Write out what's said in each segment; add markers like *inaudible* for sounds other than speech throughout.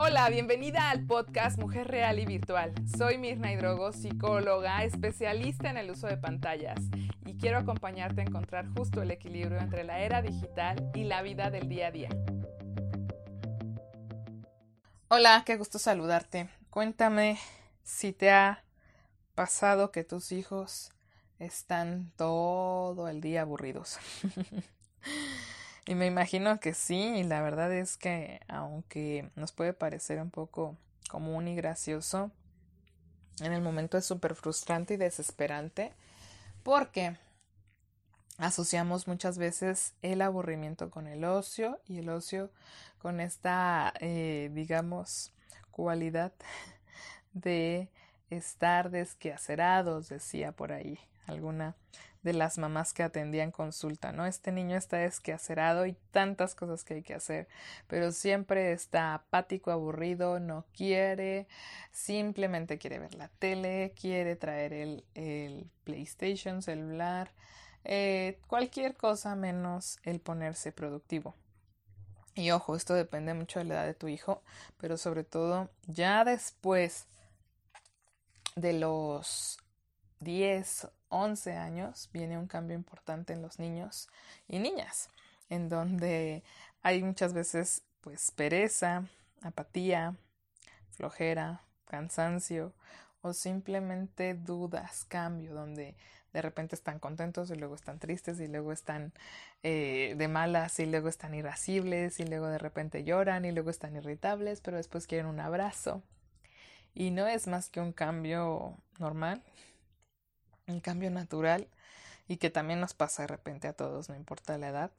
Hola, bienvenida al podcast Mujer Real y Virtual. Soy Mirna Hidrogo, psicóloga, especialista en el uso de pantallas y quiero acompañarte a encontrar justo el equilibrio entre la era digital y la vida del día a día. Hola, qué gusto saludarte. Cuéntame si te ha pasado que tus hijos están todo el día aburridos. *laughs* Y me imagino que sí, la verdad es que aunque nos puede parecer un poco común y gracioso, en el momento es súper frustrante y desesperante porque asociamos muchas veces el aburrimiento con el ocio y el ocio con esta, eh, digamos, cualidad *laughs* de estar desquacerados, decía por ahí alguna de las mamás que atendían consulta, ¿no? Este niño está desquacerado y tantas cosas que hay que hacer, pero siempre está apático, aburrido, no quiere, simplemente quiere ver la tele, quiere traer el, el PlayStation, celular, eh, cualquier cosa menos el ponerse productivo. Y ojo, esto depende mucho de la edad de tu hijo, pero sobre todo ya después de los 10 11 años viene un cambio importante en los niños y niñas, en donde hay muchas veces pues pereza, apatía, flojera, cansancio o simplemente dudas, cambio, donde de repente están contentos y luego están tristes y luego están eh, de malas y luego están irascibles y luego de repente lloran y luego están irritables, pero después quieren un abrazo. Y no es más que un cambio normal, un cambio natural y que también nos pasa de repente a todos, no importa la edad,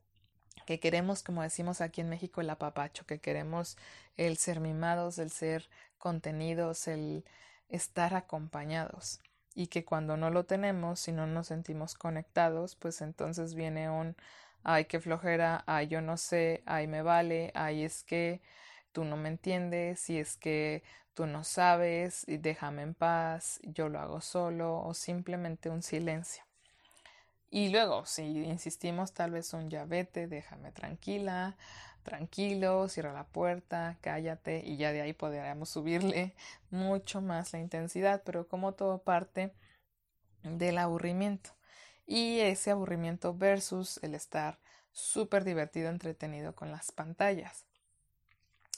que queremos, como decimos aquí en México, el apapacho, que queremos el ser mimados, el ser contenidos, el estar acompañados. Y que cuando no lo tenemos, si no nos sentimos conectados, pues entonces viene un ay, qué flojera, ay, yo no sé, ay, me vale, ay, es que tú no me entiendes, si es que tú no sabes déjame en paz, yo lo hago solo o simplemente un silencio. Y luego, si insistimos, tal vez un ya vete, déjame tranquila, tranquilo, cierra la puerta, cállate y ya de ahí podríamos subirle *laughs* mucho más la intensidad, pero como todo parte del aburrimiento. Y ese aburrimiento versus el estar súper divertido, entretenido con las pantallas.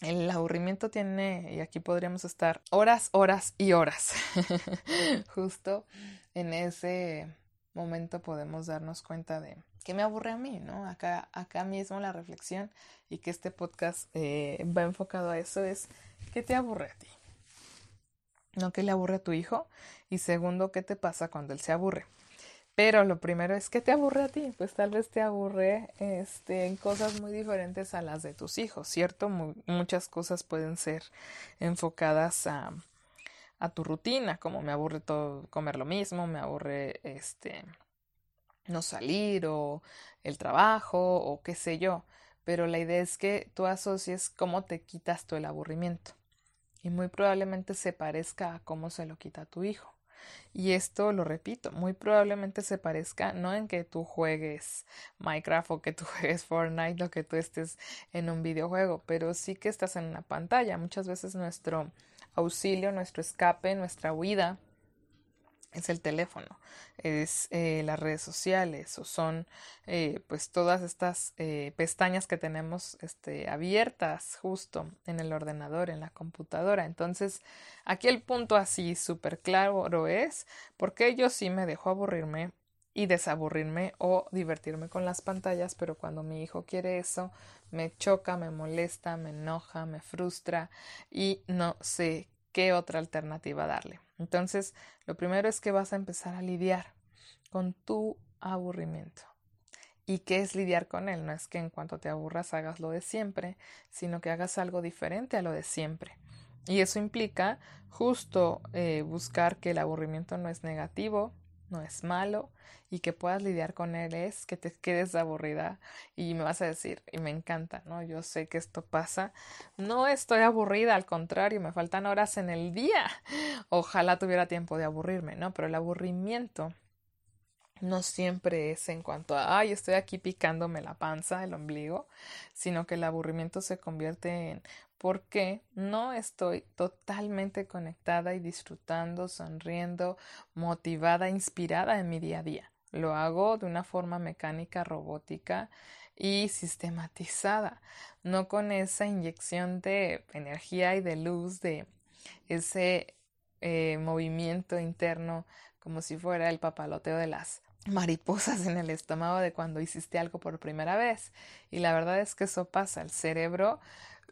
El aburrimiento tiene, y aquí podríamos estar horas, horas y horas. *laughs* Justo en ese momento podemos darnos cuenta de que me aburre a mí, ¿no? Acá, acá mismo la reflexión y que este podcast eh, va enfocado a eso es ¿qué te aburre a ti? ¿No qué le aburre a tu hijo? Y segundo, ¿qué te pasa cuando él se aburre? Pero lo primero es que te aburre a ti, pues tal vez te aburre este, en cosas muy diferentes a las de tus hijos, ¿cierto? muchas cosas pueden ser enfocadas a, a tu rutina, como me aburre todo comer lo mismo, me aburre este no salir o el trabajo o qué sé yo, pero la idea es que tú asocies cómo te quitas tú el aburrimiento y muy probablemente se parezca a cómo se lo quita tu hijo. Y esto, lo repito, muy probablemente se parezca no en que tú juegues Minecraft o que tú *laughs* juegues Fortnite o que tú estés en un videojuego, pero sí que estás en una pantalla. Muchas veces nuestro auxilio, nuestro escape, nuestra huida es el teléfono, es eh, las redes sociales o son eh, pues todas estas eh, pestañas que tenemos este, abiertas justo en el ordenador, en la computadora. Entonces, aquí el punto así súper claro es porque yo sí me dejo aburrirme y desaburrirme o divertirme con las pantallas, pero cuando mi hijo quiere eso, me choca, me molesta, me enoja, me frustra y no sé qué otra alternativa darle. Entonces, lo primero es que vas a empezar a lidiar con tu aburrimiento. ¿Y qué es lidiar con él? No es que en cuanto te aburras hagas lo de siempre, sino que hagas algo diferente a lo de siempre. Y eso implica justo eh, buscar que el aburrimiento no es negativo, no es malo y que puedas lidiar con él es que te quedes aburrida y me vas a decir, y me encanta, ¿no? Yo sé que esto pasa, no estoy aburrida, al contrario, me faltan horas en el día. Ojalá tuviera tiempo de aburrirme, ¿no? Pero el aburrimiento no siempre es en cuanto a, ay, estoy aquí picándome la panza, el ombligo, sino que el aburrimiento se convierte en, porque no estoy totalmente conectada y disfrutando, sonriendo, motivada, inspirada en mi día a día. Lo hago de una forma mecánica, robótica y sistematizada, no con esa inyección de energía y de luz, de ese eh, movimiento interno como si fuera el papaloteo de las mariposas en el estómago de cuando hiciste algo por primera vez. Y la verdad es que eso pasa. El cerebro,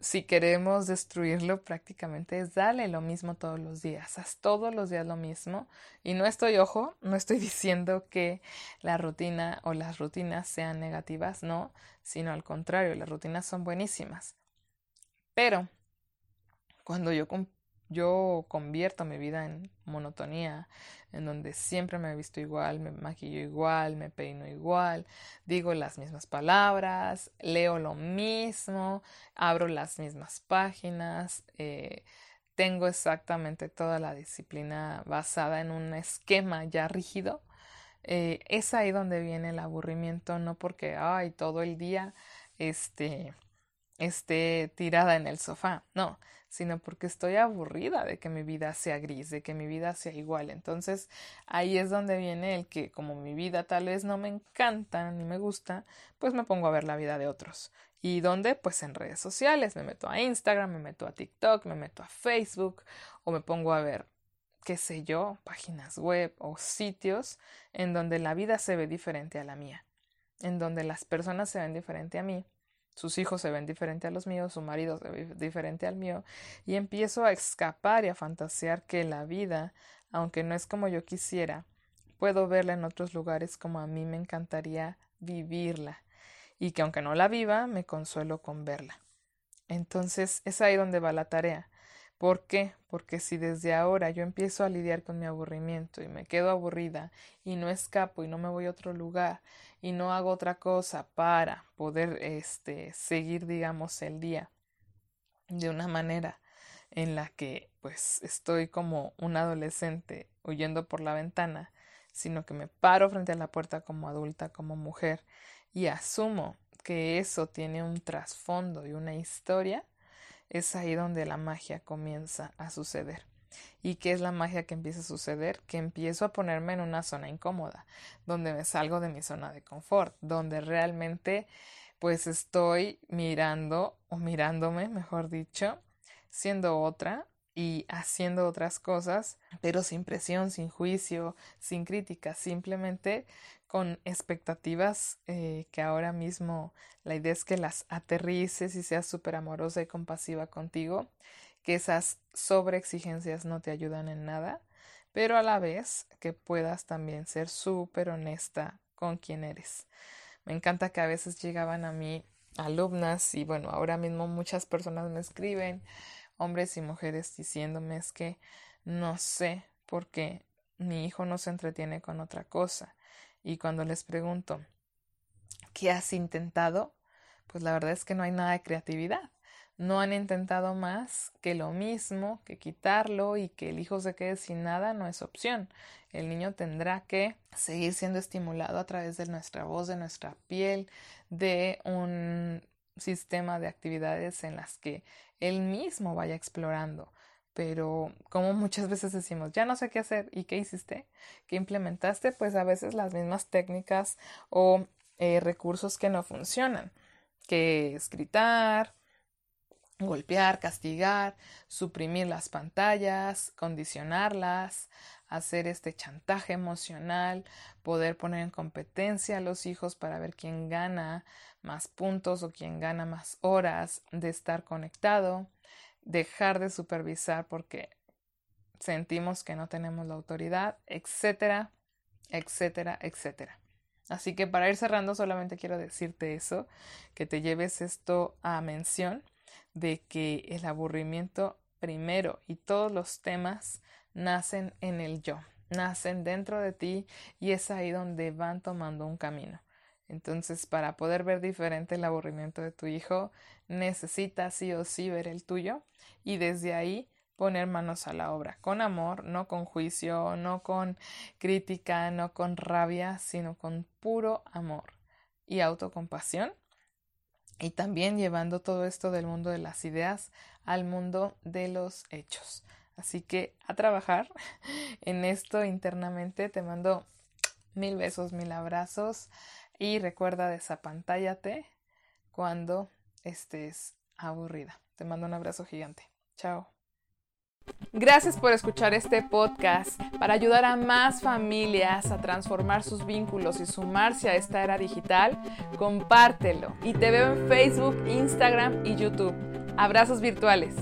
si queremos destruirlo, prácticamente es darle lo mismo todos los días. Haz todos los días lo mismo. Y no estoy, ojo, no estoy *laughs* diciendo que la rutina o las rutinas sean negativas, no, sino al contrario, las rutinas son buenísimas. Pero cuando yo yo convierto mi vida en monotonía, en donde siempre me he visto igual, me maquillo igual, me peino igual, digo las mismas palabras, leo lo mismo, abro las mismas páginas, eh, tengo exactamente toda la disciplina basada en un esquema ya rígido. Eh, es ahí donde viene el aburrimiento, no porque, ay, todo el día, este, esté tirada en el sofá, no, sino porque estoy aburrida de que mi vida sea gris, de que mi vida sea igual. Entonces ahí es donde viene el que como mi vida tal vez no me encanta ni me gusta, pues me pongo a ver la vida de otros. ¿Y dónde? Pues en redes sociales. Me meto a Instagram, me meto a TikTok, me meto a Facebook o me pongo a ver qué sé yo, páginas web o sitios en donde la vida se ve diferente a la mía, en donde las personas se ven diferente a mí sus hijos se ven diferente a los míos, su marido se ve diferente al mío, y empiezo a escapar y a fantasear que la vida, aunque no es como yo quisiera, puedo verla en otros lugares como a mí me encantaría vivirla, y que aunque no la viva, me consuelo con verla. Entonces es ahí donde va la tarea. ¿Por qué? Porque si desde ahora yo empiezo a lidiar con mi aburrimiento y me quedo aburrida y no escapo y no me voy a otro lugar y no hago otra cosa para poder este seguir digamos el día de una manera en la que pues estoy como un adolescente huyendo por la ventana, sino que me paro frente a la puerta como adulta, como mujer y asumo que eso tiene un trasfondo y una historia, es ahí donde la magia comienza a suceder. ¿Y qué es la magia que empieza a suceder? Que empiezo a ponerme en una zona incómoda, donde me salgo de mi zona de confort, donde realmente pues estoy mirando o mirándome, mejor dicho, siendo otra y haciendo otras cosas, pero sin presión, sin juicio, sin crítica, simplemente con expectativas eh, que ahora mismo la idea es que las aterrices y seas súper amorosa y compasiva contigo que esas sobreexigencias no te ayudan en nada, pero a la vez que puedas también ser súper honesta con quien eres. Me encanta que a veces llegaban a mí alumnas y bueno, ahora mismo muchas personas me escriben, hombres y mujeres, diciéndome es que no sé por qué mi hijo no se entretiene con otra cosa. Y cuando les pregunto, ¿qué has intentado? Pues la verdad es que no hay nada de creatividad no han intentado más que lo mismo, que quitarlo y que el hijo se quede sin nada no es opción. El niño tendrá que seguir siendo estimulado a través de nuestra voz, de nuestra piel, de un sistema de actividades en las que él mismo vaya explorando. Pero como muchas veces decimos, ya no sé qué hacer, ¿y qué hiciste? ¿Qué implementaste? Pues a veces las mismas técnicas o eh, recursos que no funcionan, que es gritar, golpear, castigar, suprimir las pantallas, condicionarlas, hacer este chantaje emocional, poder poner en competencia a los hijos para ver quién gana más puntos o quién gana más horas de estar conectado, dejar de supervisar porque sentimos que no tenemos la autoridad, etcétera, etcétera, etcétera. Así que para ir cerrando solamente quiero decirte eso, que te lleves esto a mención de que el aburrimiento primero y todos los temas nacen en el yo, nacen dentro de ti y es ahí donde van tomando un camino. Entonces, para poder ver diferente el aburrimiento de tu hijo, necesitas sí o sí ver el tuyo y desde ahí poner manos a la obra, con amor, no con juicio, no con crítica, no con rabia, sino con puro amor y autocompasión y también llevando todo esto del mundo de las ideas al mundo de los hechos. Así que a trabajar *laughs* en esto internamente. Te mando mil besos, mil abrazos y recuerda desapantállate cuando estés aburrida. Te mando un abrazo gigante. Chao. Gracias por escuchar este podcast. Para ayudar a más familias a transformar sus vínculos y sumarse a esta era digital, compártelo. Y te veo en Facebook, Instagram y YouTube. Abrazos virtuales.